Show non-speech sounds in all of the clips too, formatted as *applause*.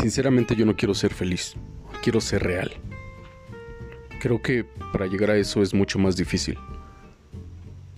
Sinceramente yo no quiero ser feliz, quiero ser real. Creo que para llegar a eso es mucho más difícil.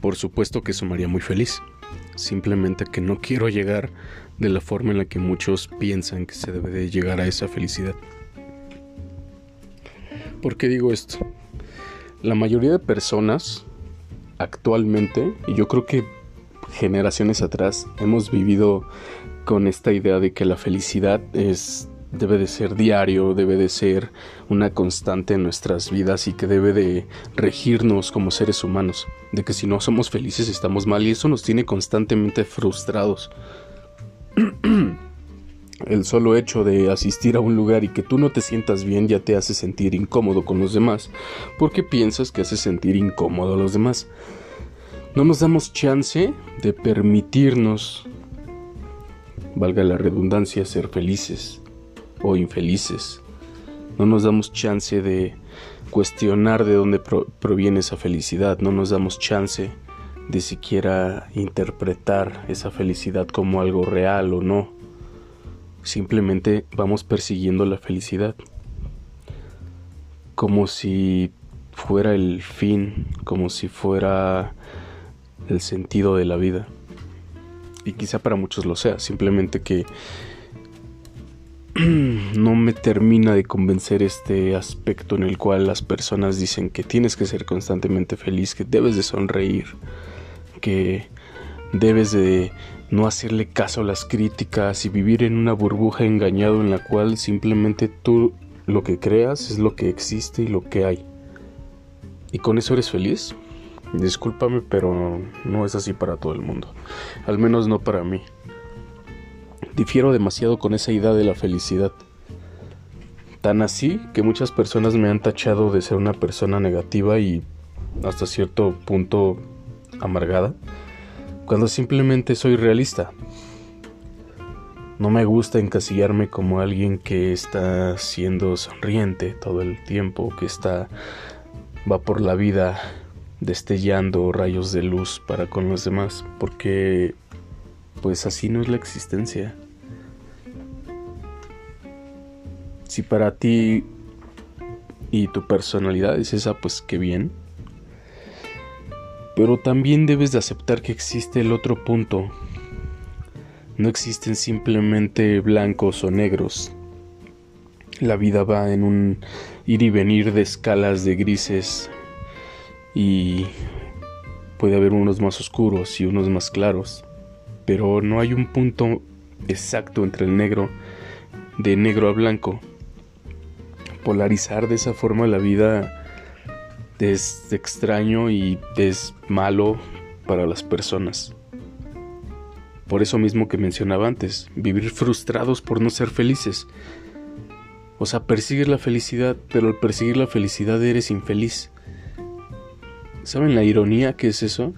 Por supuesto que eso me haría muy feliz. Simplemente que no quiero llegar de la forma en la que muchos piensan que se debe de llegar a esa felicidad. ¿Por qué digo esto? La mayoría de personas actualmente, y yo creo que generaciones atrás, hemos vivido con esta idea de que la felicidad es debe de ser diario, debe de ser una constante en nuestras vidas y que debe de regirnos como seres humanos, de que si no somos felices estamos mal y eso nos tiene constantemente frustrados. *clears throat* El solo hecho de asistir a un lugar y que tú no te sientas bien ya te hace sentir incómodo con los demás, porque piensas que hace sentir incómodo a los demás. No nos damos chance de permitirnos, valga la redundancia, ser felices o infelices. No nos damos chance de cuestionar de dónde proviene esa felicidad, no nos damos chance de siquiera interpretar esa felicidad como algo real o no. Simplemente vamos persiguiendo la felicidad como si fuera el fin, como si fuera el sentido de la vida. Y quizá para muchos lo sea, simplemente que *clears throat* no me termina de convencer este aspecto en el cual las personas dicen que tienes que ser constantemente feliz, que debes de sonreír, que debes de no hacerle caso a las críticas y vivir en una burbuja engañado en la cual simplemente tú lo que creas es lo que existe y lo que hay. ¿Y con eso eres feliz? Discúlpame, pero no es así para todo el mundo. Al menos no para mí. Difiero demasiado con esa idea de la felicidad. Tan así que muchas personas me han tachado de ser una persona negativa y hasta cierto punto amargada, cuando simplemente soy realista. No me gusta encasillarme como alguien que está siendo sonriente todo el tiempo, que está va por la vida destellando rayos de luz para con los demás, porque pues así no es la existencia. Si para ti y tu personalidad es esa, pues qué bien. Pero también debes de aceptar que existe el otro punto. No existen simplemente blancos o negros. La vida va en un ir y venir de escalas de grises y puede haber unos más oscuros y unos más claros, pero no hay un punto exacto entre el negro de negro a blanco polarizar de esa forma la vida es extraño y es malo para las personas. Por eso mismo que mencionaba antes, vivir frustrados por no ser felices. O sea, persigues la felicidad, pero al perseguir la felicidad eres infeliz. ¿Saben la ironía que es eso?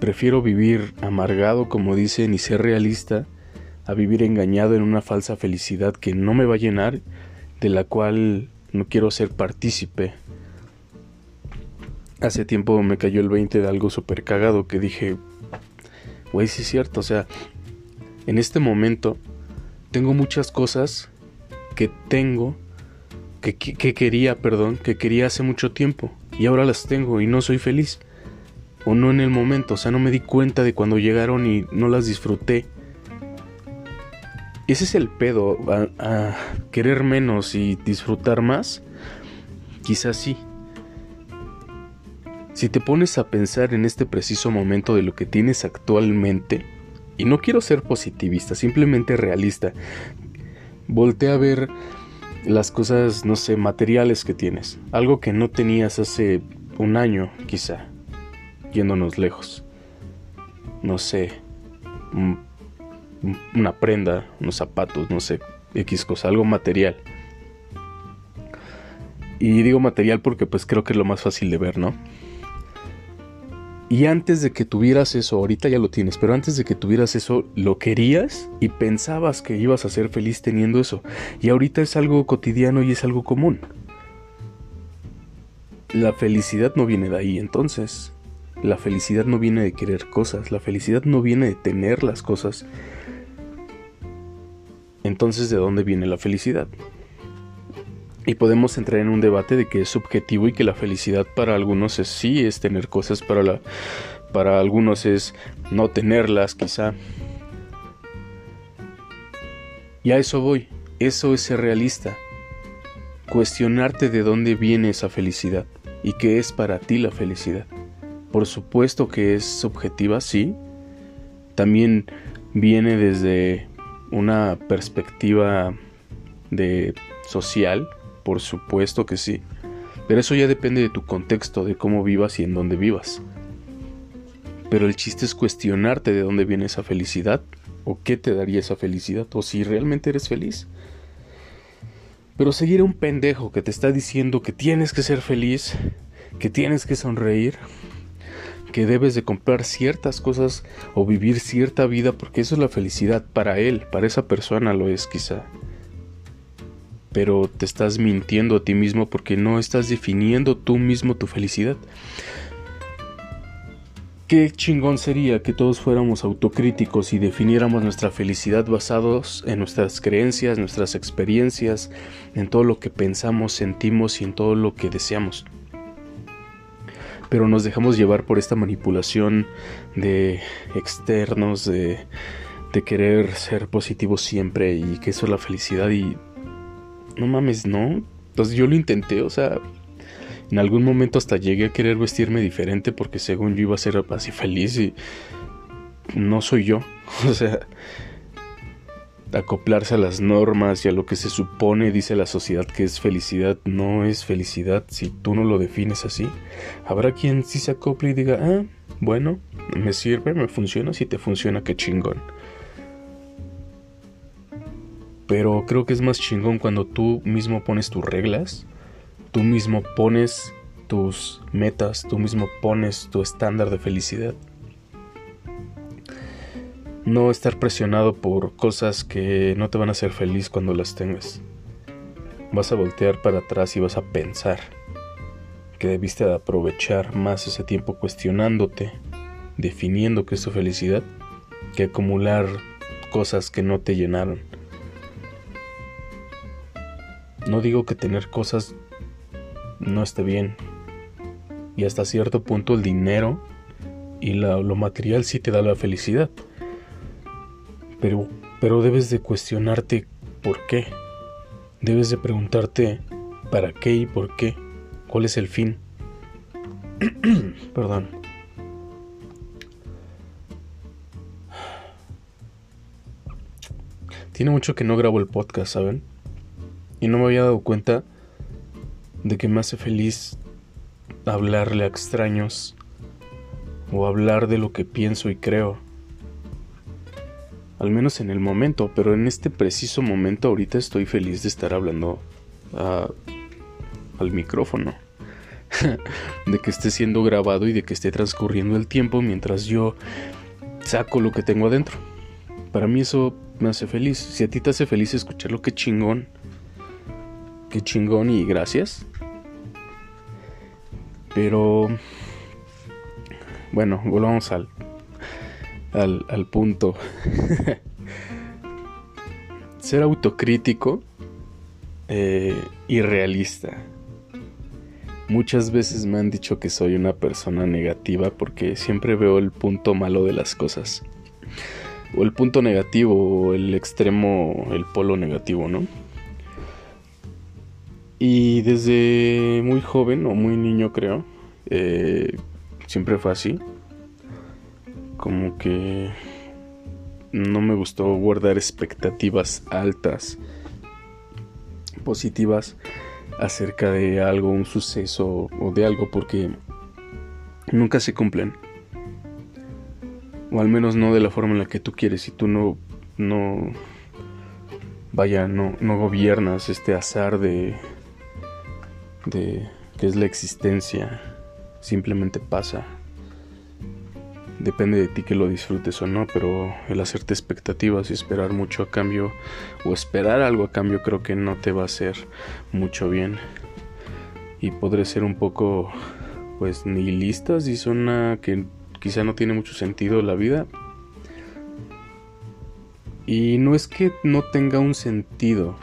Prefiero vivir amargado, como dicen, y ser realista, a vivir engañado en una falsa felicidad que no me va a llenar de la cual no quiero ser partícipe. Hace tiempo me cayó el 20 de algo súper cagado que dije, güey, sí es cierto, o sea, en este momento tengo muchas cosas que tengo, que, que, quería, perdón, que quería hace mucho tiempo y ahora las tengo y no soy feliz. O no en el momento, o sea, no me di cuenta de cuando llegaron y no las disfruté ese es el pedo, a, querer menos y disfrutar más. Quizás sí. Si te pones a pensar en este preciso momento de lo que tienes actualmente, y no quiero ser positivista, simplemente realista, voltea a ver las cosas, no sé, materiales que tienes, algo que no tenías hace un año, quizá, yéndonos lejos. No sé, una prenda, unos zapatos, no sé, X cosa, algo material. Y digo material porque pues creo que es lo más fácil de ver, ¿no? Y antes de que tuvieras eso, ahorita ya lo tienes, pero antes de que tuvieras eso, lo querías y pensabas que ibas a ser feliz teniendo eso. Y ahorita es algo cotidiano y es algo común. La felicidad no viene de ahí entonces. La felicidad no viene de querer cosas, la felicidad no viene de tener las cosas entonces ¿de dónde viene la felicidad? Y podemos entrar en un debate de que es subjetivo y que la felicidad para algunos es sí, es tener cosas, para, para algunos es no tenerlas quizá. Y a eso voy, eso es ser realista. Cuestionarte de dónde viene esa felicidad y qué es para ti la felicidad. Por supuesto que es subjetiva, sí. También viene desde una perspectiva de social, por supuesto que sí. Pero eso ya depende de tu contexto, de cómo vivas y en dónde vivas. Pero el chiste es cuestionarte de dónde viene esa felicidad, o qué te daría esa felicidad, o si realmente eres feliz. Pero seguir a un pendejo que te está diciendo que tienes que ser feliz, que tienes que sonreír, que debes de comprar ciertas cosas o vivir cierta vida porque eso es la felicidad para él, para esa persona lo es quizá. Pero te estás mintiendo a ti mismo porque no estás definiendo tú mismo tu felicidad. Qué chingón sería que todos fuéramos autocríticos y definiéramos nuestra felicidad basados en nuestras creencias, nuestras experiencias, en todo lo que pensamos, sentimos y en todo lo que deseamos pero nos dejamos llevar por esta manipulación de externos, de, de querer ser positivos siempre y que eso es la felicidad y no mames, no. Entonces yo lo intenté, o sea, en algún momento hasta llegué a querer vestirme diferente porque según yo iba a ser así feliz y no soy yo. *laughs* O sea, acoplarse a las normas y a lo que se supone, dice la sociedad, que es felicidad, no es felicidad si tú no lo defines así. Habrá quien sí se acople y diga, ah, bueno, me sirve, me funciona, si te funciona, qué chingón. Pero creo que es más chingón cuando tú mismo pones tus reglas, tú mismo pones tus metas, tú mismo pones tu estándar de felicidad no estar presionado por cosas que no te van a hacer feliz cuando las tengas. Vas a voltear para atrás y vas a pensar que debiste aprovechar más ese tiempo cuestionándote, definiendo qué es tu felicidad, que acumular cosas que no te llenaron. No digo que tener cosas no esté bien. Y hasta cierto punto el dinero y lo material sí te da la felicidad pero, pero debes de cuestionarte por qué. Debes de preguntarte para qué y por qué. ¿Cuál es el fin? *clears throat* Perdón. Tiene mucho que no grabo el podcast, ¿saben? Y no me había dado cuenta de que me hace feliz hablarle a extraños o hablar de lo que pienso y creo al menos en el momento, pero en este preciso momento ahorita estoy feliz de estar hablando al micrófono. *laughs* de que esté siendo grabado y de que esté transcurriendo el tiempo mientras yo saco lo que tengo adentro. Para mí eso me hace feliz. Si a ti te hace feliz escucharlo, qué chingón. Qué chingón y gracias. Pero... Bueno, volvamos al, al, punto. Ser autocrítico eh, y realista. Muchas veces me han dicho que soy una persona negativa porque siempre veo el punto malo de las cosas. O el punto negativo, o el extremo, el polo negativo, ¿no? Y desde muy joven o muy niño creo, eh, siempre fue así como que no me gustó guardar expectativas altas, positivas acerca de algo, un suceso o de algo porque nunca se cumplen. O al menos no de la forma en la que tú quieres y tú no no vaya, no no gobiernas este azar de de que es la existencia. Simplemente pasa depende de ti que lo disfrutes o no, pero el hacerte expectativas y esperar mucho a cambio o esperar algo a cambio creo que no te va a hacer mucho bien y podré ser un poco pues nihilistas y suena que quizá no tiene mucho sentido la vida Y no es que no tenga un sentido.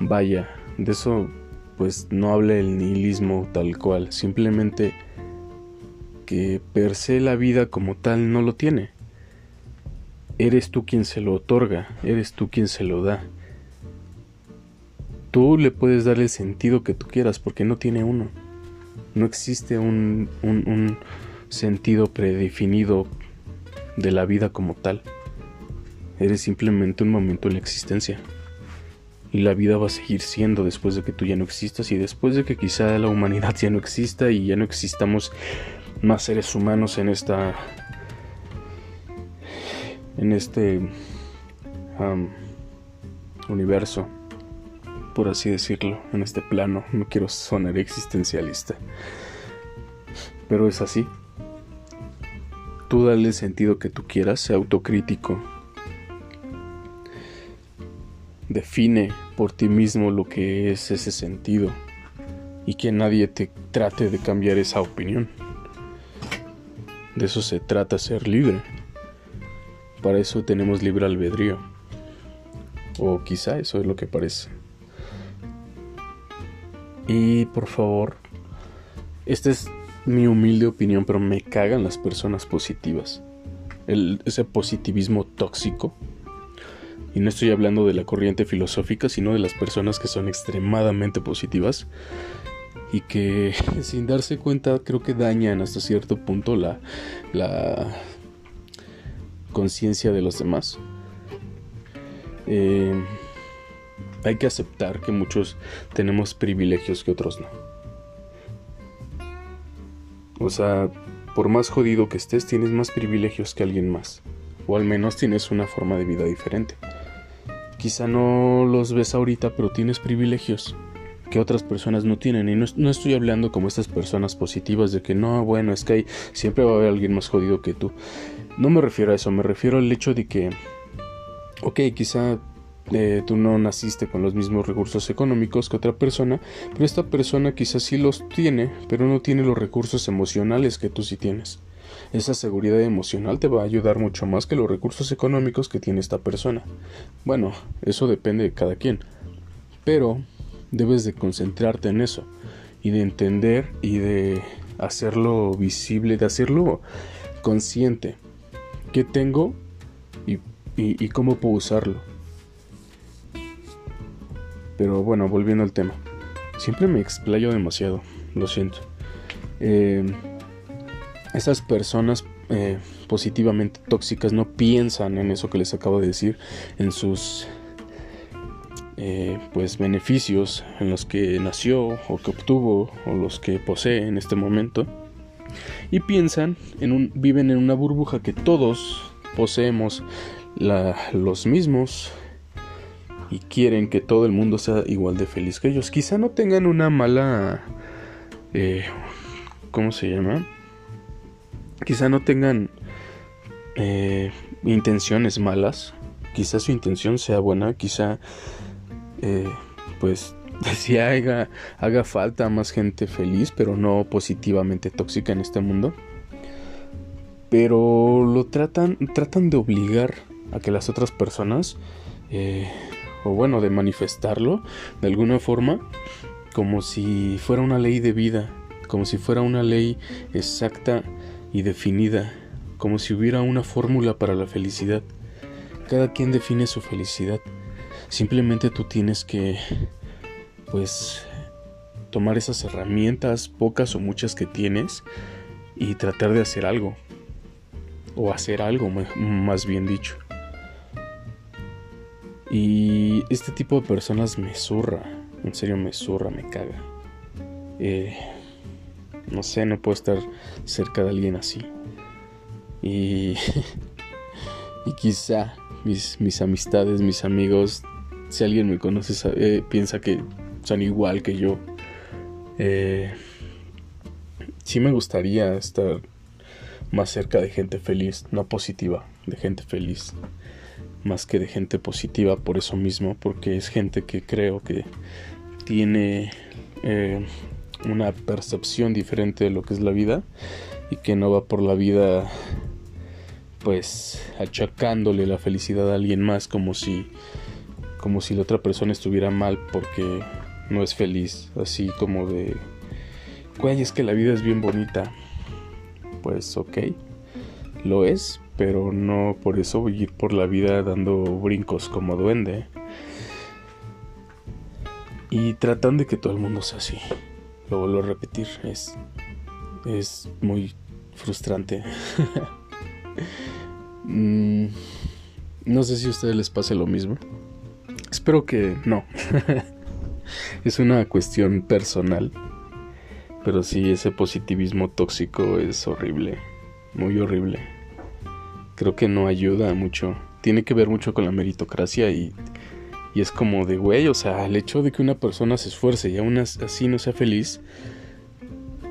Vaya, de eso pues no hable el nihilismo tal cual, simplemente que per se la vida como tal no lo tiene. Eres tú quien se lo otorga, eres tú quien se lo da. Tú le puedes dar el sentido que tú quieras porque no tiene uno. No existe un, un, un sentido predefinido de la vida como tal. Eres simplemente un momento en la existencia. Y la vida va a seguir siendo después de que tú ya no existas y después de que quizá la humanidad *laughs* ya no exista y ya no existamos más seres humanos en esta en este universo por así decirlo en este plano. No quiero sonar existencialista pero es así. Tú dale el sentido que tú quieras sea autocrítico. Define por ti mismo lo que es ese sentido y que nadie te trate de cambiar esa opinión. De eso se trata ser libre. Para eso tenemos libre albedrío. O quizá eso es lo que parece. Y por favor, esta es mi humilde opinión, pero me cagan las personas positivas. Ese positivismo tóxico y no estoy hablando de la corriente filosófica, sino de las personas que son extremadamente positivas y que *laughs* sin darse cuenta creo que dañan hasta cierto punto la, la conciencia de los demás. Eh, hay que aceptar que muchos tenemos privilegios que otros no. O sea, por más jodido que estés, tienes más privilegios que alguien más. O al menos tienes una forma de vida diferente. Quizá no los ves ahorita, pero tienes privilegios que otras personas no tienen. Y no, estoy hablando como estas personas positivas de que no, bueno, es que siempre va a haber alguien más jodido que tú. No me refiero a eso, me refiero al hecho de que, ok, quizá eh, tú no naciste con los mismos recursos económicos que otra persona, pero esta persona quizás sí los tiene, pero no tiene los recursos emocionales que tú sí tienes. Esa seguridad emocional te va a ayudar mucho más que los recursos económicos que tiene esta persona. Bueno, eso depende de cada quien. Pero debes de concentrarte en eso y de entender y de hacerlo visible, de hacerlo consciente. ¿Qué tengo y, cómo puedo usarlo? Pero bueno, volviendo al tema. Siempre me explayo demasiado, lo siento. Eh, esas personas eh, positivamente tóxicas no piensan en eso que les acabo de decir, en sus eh, pues beneficios en los que nació o que obtuvo o los que posee en este momento. Y piensan en un viven en una burbuja que todos poseemos los mismos y quieren que todo el mundo sea igual de feliz que ellos. Quizá no tengan una mala eh, ¿cómo se llama? quizá no tengan eh, intenciones malas, quizá su intención sea buena, quizá eh, pues *laughs* si haga, haga falta más gente feliz, pero no positivamente tóxica en este mundo. Pero lo tratan, tratan de obligar a que las otras personas, eh, o bueno, de manifestarlo de alguna forma, como si fuera una ley de vida, como si fuera una ley exacta y definida, como si hubiera una fórmula para la felicidad. Cada quien define su felicidad. Simplemente tú tienes que, pues, tomar esas herramientas, pocas o muchas que tienes, y tratar de hacer algo. O hacer algo, más bien dicho. Y este tipo de personas me zurra. En serio me zurra, me caga. Eh, no sé, no puedo estar cerca de alguien así. Y, *laughs* y quizá mis, mis amistades, mis amigos, si alguien me conoce, piensa que son igual que yo. Eh, sí me gustaría estar más cerca de gente feliz, no positiva, de gente feliz, más que de gente positiva por eso mismo, porque es gente que creo que tiene eh, una percepción diferente de lo que es la vida y que no va por la vida pues achacándole la felicidad a alguien más como si como si la otra persona estuviera mal porque no es feliz, así como de güey, es que la vida es bien bonita. Pues ok, lo es, pero no por eso voy a ir por la vida dando brincos como duende. Y tratan de que todo el mundo sea así. Lo vuelvo a repetir, es, es muy frustrante. *laughs* Mm, no sé si a ustedes les pase lo mismo. Espero que no. *laughs* es una cuestión personal. Pero sí, ese positivismo tóxico es horrible. Muy horrible. Creo que no ayuda mucho. Tiene que ver mucho con la meritocracia y, y es como de, güey, o sea, el hecho de que una persona se esfuerce y aún así no sea feliz,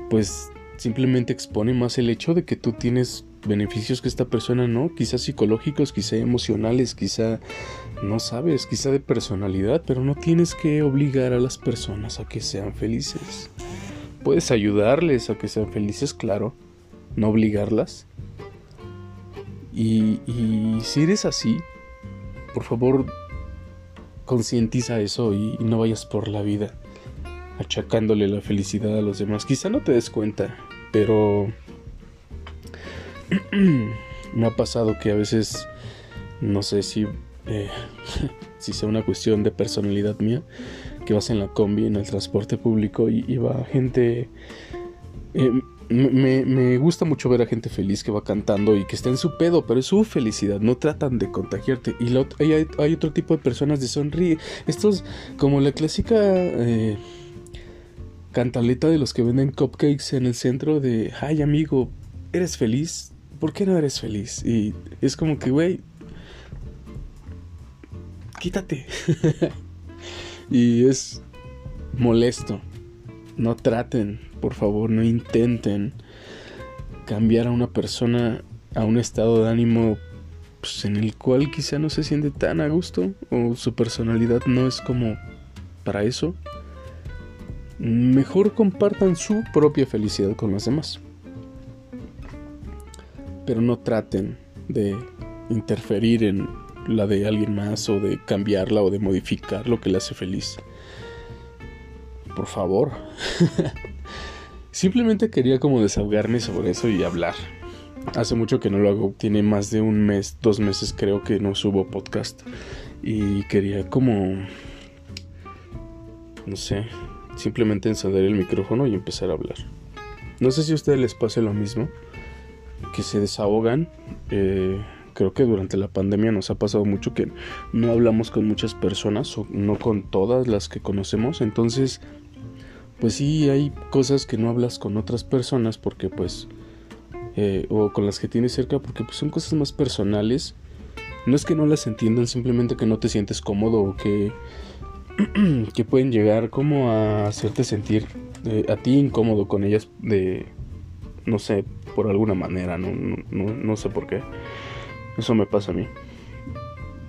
pues simplemente expone más el hecho de que tú tienes beneficios que esta persona no, quizá psicológicos, quizá emocionales, quizá no sabes, quizá de personalidad, pero no tienes que obligar a las personas a que sean felices. Puedes ayudarles a que sean felices, claro, no obligarlas. Y, y si eres así, por favor, concientiza eso y, y no vayas por la vida achacándole la felicidad a los demás. Quizá no te des cuenta, pero *clears throat* me ha pasado que a veces, no sé si, eh, *laughs* si sea una cuestión de personalidad mía, que vas en la combi, en el transporte público y, va gente... Eh, me, gusta mucho ver a gente feliz que va cantando y que está en su pedo, pero es su felicidad, no tratan de contagiarte. Y hay, otro tipo de personas de sonríe. Estos, como la clásica eh, cantaleta de los que venden cupcakes en el centro de, ay amigo, ¿eres feliz? ¿Por qué no eres feliz? Y es como que, güey, quítate. *laughs* y es molesto. No traten, por favor, no intenten cambiar a una persona a un estado de ánimo pues, en el cual quizá no se siente tan a gusto o su personalidad no es como para eso. Mejor compartan su propia felicidad con los demás pero no traten de interferir en la de alguien más o de cambiarla o de modificar lo que le hace feliz. Por favor. *laughs* Simplemente quería como desahogarme sobre eso y hablar. Hace mucho que no lo hago, tiene más de un mes, dos meses creo que no subo podcast. Y quería como... No sé, simplemente encender el micrófono y empezar a hablar. No sé si a ustedes les pase lo mismo que se desahogan. Eh, creo que durante la pandemia nos ha pasado mucho que no hablamos con muchas personas o no con todas las que conocemos. Entonces, pues sí hay cosas que no hablas con otras personas porque pues... Eh, o con las que tienes cerca porque pues son cosas más personales. No es que no las entiendan, simplemente que no te sientes cómodo o que, *clears throat* que pueden llegar como a hacerte sentir eh, a ti incómodo con ellas de, no sé, por alguna manera, no, no, no, sé por qué. Eso me pasa a mí.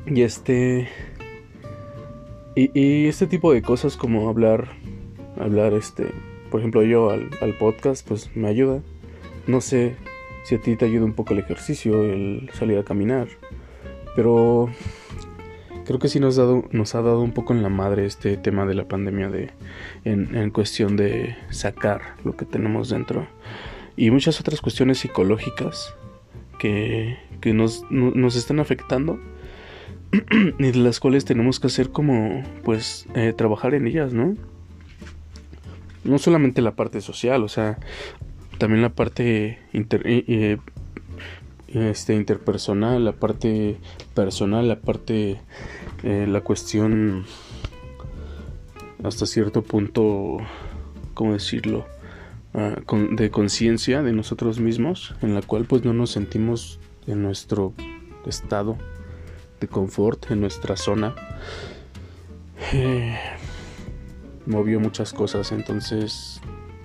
Y este... Y, este tipo de cosas como hablar, hablar este, por ejemplo yo al, al, podcast, pues me ayuda. No sé si a ti te ayuda un poco el ejercicio, el salir a caminar. Pero creo que sí nos, dado, nos ha dado un poco en la madre este tema de la pandemia de, en, en cuestión de sacar lo que tenemos dentro y muchas otras cuestiones psicológicas que, que nos, nos, están afectando *clears throat* y de las cuales tenemos que hacer como pues eh, trabajar en ellas, ¿no? No solamente la parte social, o sea, también la parte inter, eh, este, interpersonal, la parte personal, la parte, eh, la cuestión hasta cierto punto, ¿cómo decirlo? Ah, de conciencia de nosotros mismos, en la cual pues no nos sentimos en nuestro estado de confort, en nuestra zona. Eh, movió muchas cosas, entonces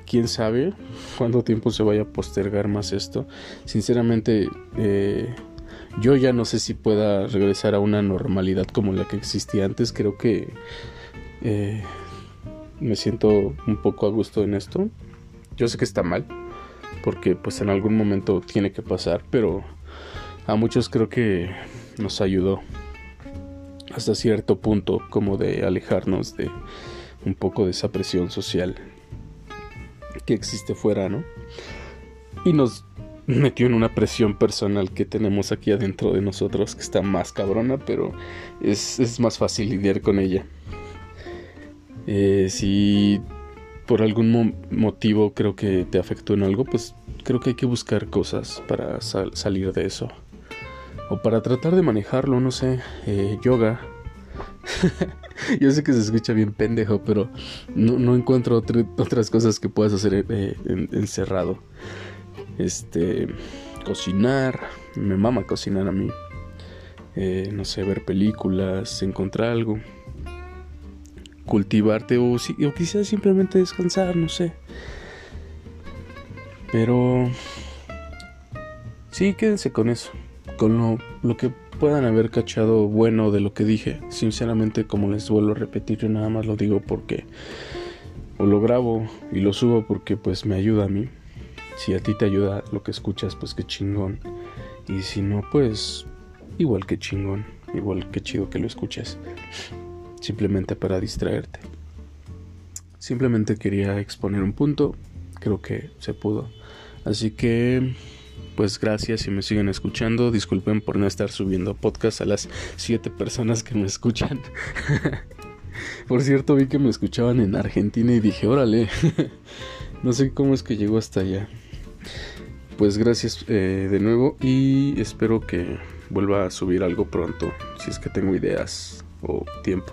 quién sabe cuánto tiempo se vaya a postergar más esto. Sinceramente, eh, yo ya no sé si pueda regresar a una normalidad como la que existía antes. Creo que eh, me siento un poco a gusto en esto. Yo sé que está mal, porque pues en algún momento tiene que pasar, pero a muchos creo que nos ayudó hasta cierto punto como de alejarnos de un poco de esa presión social que existe fuera, ¿no? Y nos metió en una presión personal que tenemos aquí adentro de nosotros que está más cabrona, pero es, más fácil lidiar con ella. Eh, si por algún motivo creo que te afectó en algo, pues creo que hay que buscar cosas para salir de eso. O para tratar de manejarlo, no sé, eh, yoga. *laughs* Yo sé que se escucha bien pendejo, pero no, encuentro otras cosas que puedas hacer eh, encerrado. Este, cocinar, me mama cocinar a mí. Eh, no sé, ver películas, encontrar algo. Cultivarte o, o quizás simplemente descansar, no sé. Pero... Sí, quédense con eso. Con lo, lo que puedan haber cachado bueno de lo que dije. Sinceramente, como les vuelvo a repetir, yo nada más lo digo porque... O lo grabo y lo subo porque pues me ayuda a mí. Si a ti te ayuda lo que escuchas, pues qué chingón. Y si no, pues igual que chingón, igual que chido que lo escuches. Simplemente para distraerte. Simplemente quería exponer un punto, creo que se pudo. Así que, pues gracias si me siguen escuchando. Disculpen por no estar subiendo podcast a las 7 personas que me escuchan. *laughs* por cierto, vi que me escuchaban en Argentina y dije, órale, *laughs* no sé cómo es que llegó hasta allá pues gracias eh, de nuevo y espero que vuelva a subir algo pronto, si es que tengo ideas o tiempo.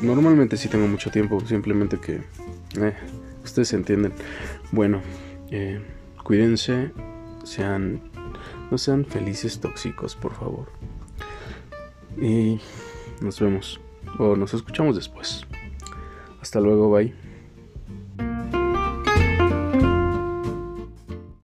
Normalmente sí tengo mucho tiempo, simplemente que eh, ustedes entienden. Bueno, eh, cuídense, sean, no sean felices tóxicos, por favor. Y nos vemos o nos escuchamos después. Hasta luego, bye.